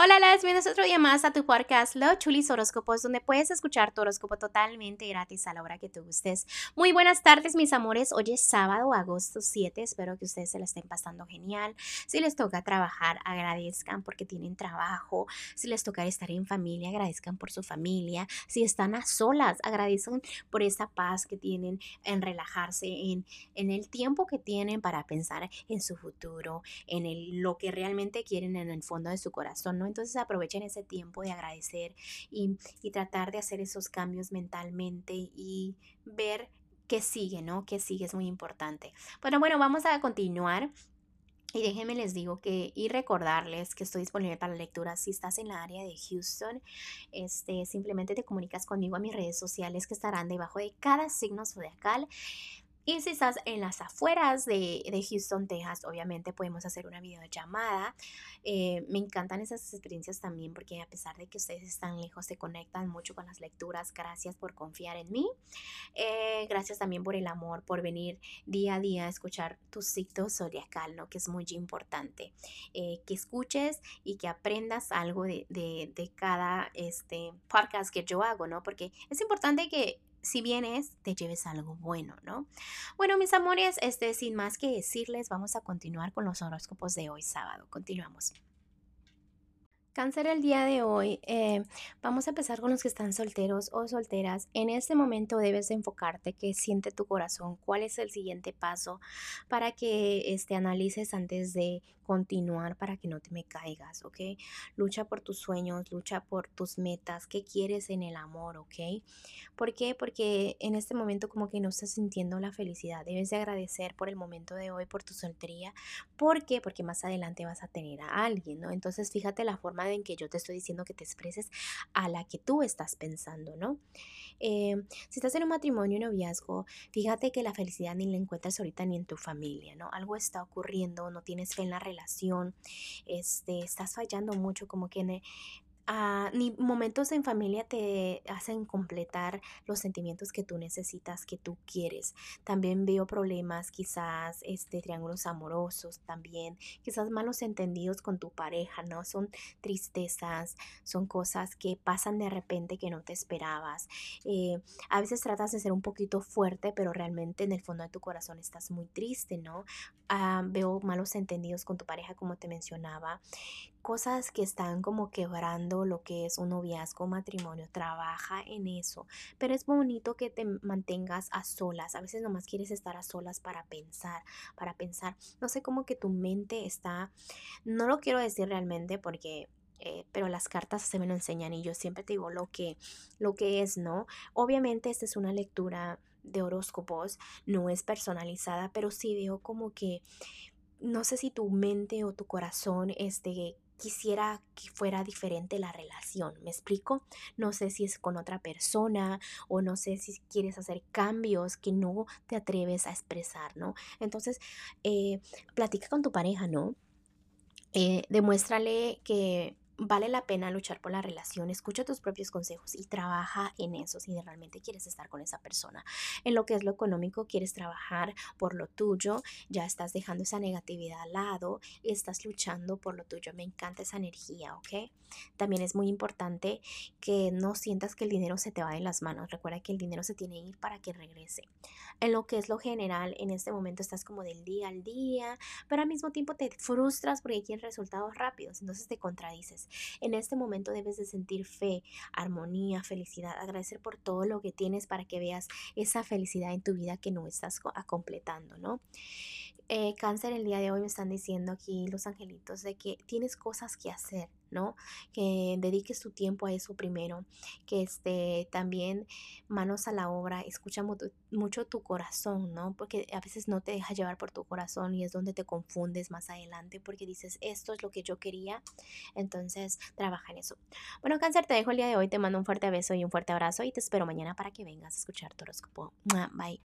Hola, las bienvenidos otro día más a tu podcast Los Chulis Horóscopos, donde puedes escuchar tu horóscopo totalmente gratis a la hora que tú gustes. Muy buenas tardes, mis amores. Hoy es sábado, agosto 7. Espero que ustedes se la estén pasando genial. Si les toca trabajar, agradezcan porque tienen trabajo. Si les toca estar en familia, agradezcan por su familia. Si están a solas, agradezcan por esa paz que tienen en relajarse, en, en el tiempo que tienen para pensar en su futuro, en el, lo que realmente quieren en el fondo de su corazón, ¿no? Entonces aprovechen ese tiempo de agradecer y, tratar de hacer esos cambios mentalmente y ver qué sigue, ¿no? Qué sigue es muy importante. Bueno, bueno, vamos a continuar. Y déjenme les digo que y recordarles que estoy disponible para lectura si estás en la área de Houston. Este, simplemente te comunicas conmigo a mis redes sociales que estarán debajo de cada signo zodiacal. Y si estás en las afueras de, Houston, Texas, obviamente podemos hacer una videollamada. Eh, me encantan esas experiencias también porque a pesar de que ustedes están lejos, se conectan mucho con las lecturas. Gracias por confiar en mí. Eh, gracias también por el amor, por venir día a día a escuchar tu ciclo zodiacal, ¿no? que es muy importante. Eh, que escuches y que aprendas algo de, de, de cada este, podcast que yo hago, ¿no? Porque es importante que si vienes, te lleves algo bueno, ¿no? Bueno, mis amores, este, sin más que decirles, vamos a continuar con los horóscopos de hoy sábado. Continuamos. Cáncer el día de hoy, eh, vamos a empezar con los que están solteros o solteras. En este momento debes enfocarte qué siente tu corazón, cuál es el siguiente paso para que este, analices antes de continuar para que no te me caigas, ¿ok? Lucha por tus sueños, lucha por tus metas, qué quieres en el amor, ¿ok? ¿Por qué? Porque en este momento como que no estás sintiendo la felicidad. Debes de agradecer por el momento de hoy, por tu soltería. ¿Por qué? Porque más adelante vas a tener a alguien, ¿no? Entonces fíjate la forma en que yo te estoy diciendo que te expreses a la que tú estás pensando, ¿no? Eh, si estás en un matrimonio y noviazgo, fíjate que la felicidad ni la encuentras ahorita ni en tu familia, ¿no? Algo está ocurriendo, no tienes fe en la relación, este, estás fallando mucho, como que Ah, ni momentos en familia te hacen completar los sentimientos que tú necesitas, que tú quieres. También veo problemas, quizás este, triángulos amorosos, también quizás malos entendidos con tu pareja, ¿no? Son tristezas, son cosas que pasan de repente que no te esperabas. Eh, a veces tratas de ser un poquito fuerte, pero realmente en el fondo de tu corazón estás muy triste, ¿no? Ah, veo malos entendidos con tu pareja, como te mencionaba cosas que están como quebrando lo que es un noviazgo, matrimonio, trabaja en eso. Pero es bonito que te mantengas a solas. A veces nomás quieres estar a solas para pensar, para pensar. No sé cómo que tu mente está, no lo quiero decir realmente porque eh, pero las cartas se me lo enseñan y yo siempre te digo lo que, lo que es, ¿no? Obviamente esta es una lectura de horóscopos, no es personalizada, pero sí veo como que no sé si tu mente o tu corazón este, quisiera que fuera diferente la relación. ¿Me explico? No sé si es con otra persona o no sé si quieres hacer cambios que no te atreves a expresar, ¿no? Entonces, eh, platica con tu pareja, ¿no? Eh, demuéstrale que vale la pena luchar por la relación, escucha tus propios consejos y trabaja en eso si realmente quieres estar con esa persona. En lo que es lo económico, quieres trabajar por lo tuyo, ya estás dejando esa negatividad al lado, estás luchando por lo tuyo. Me encanta esa energía, ¿ok? También es muy importante que no sientas que el dinero se te va de las manos. Recuerda que el dinero se tiene que ir para que regrese. En lo que es lo general, en este momento estás como del día al día, pero al mismo tiempo te frustras porque quieres resultados rápidos, entonces te contradices. En este momento debes de sentir fe, armonía, felicidad, agradecer por todo lo que tienes para que veas esa felicidad en tu vida que no estás completando, ¿no? Eh, cáncer, el día de hoy me están diciendo aquí los angelitos de que tienes cosas que hacer, ¿no? Que dediques tu tiempo a eso primero, que este, también manos a la obra, escucha mucho, tu corazón, ¿no? Porque a veces no te dejas llevar por tu corazón y es donde te confundes más adelante porque dices, esto es lo que yo quería, entonces trabaja en eso. Bueno, cáncer, te dejo el día de hoy, te mando un fuerte beso y un fuerte abrazo y te espero mañana para que vengas a escuchar tu horóscopo. Bye.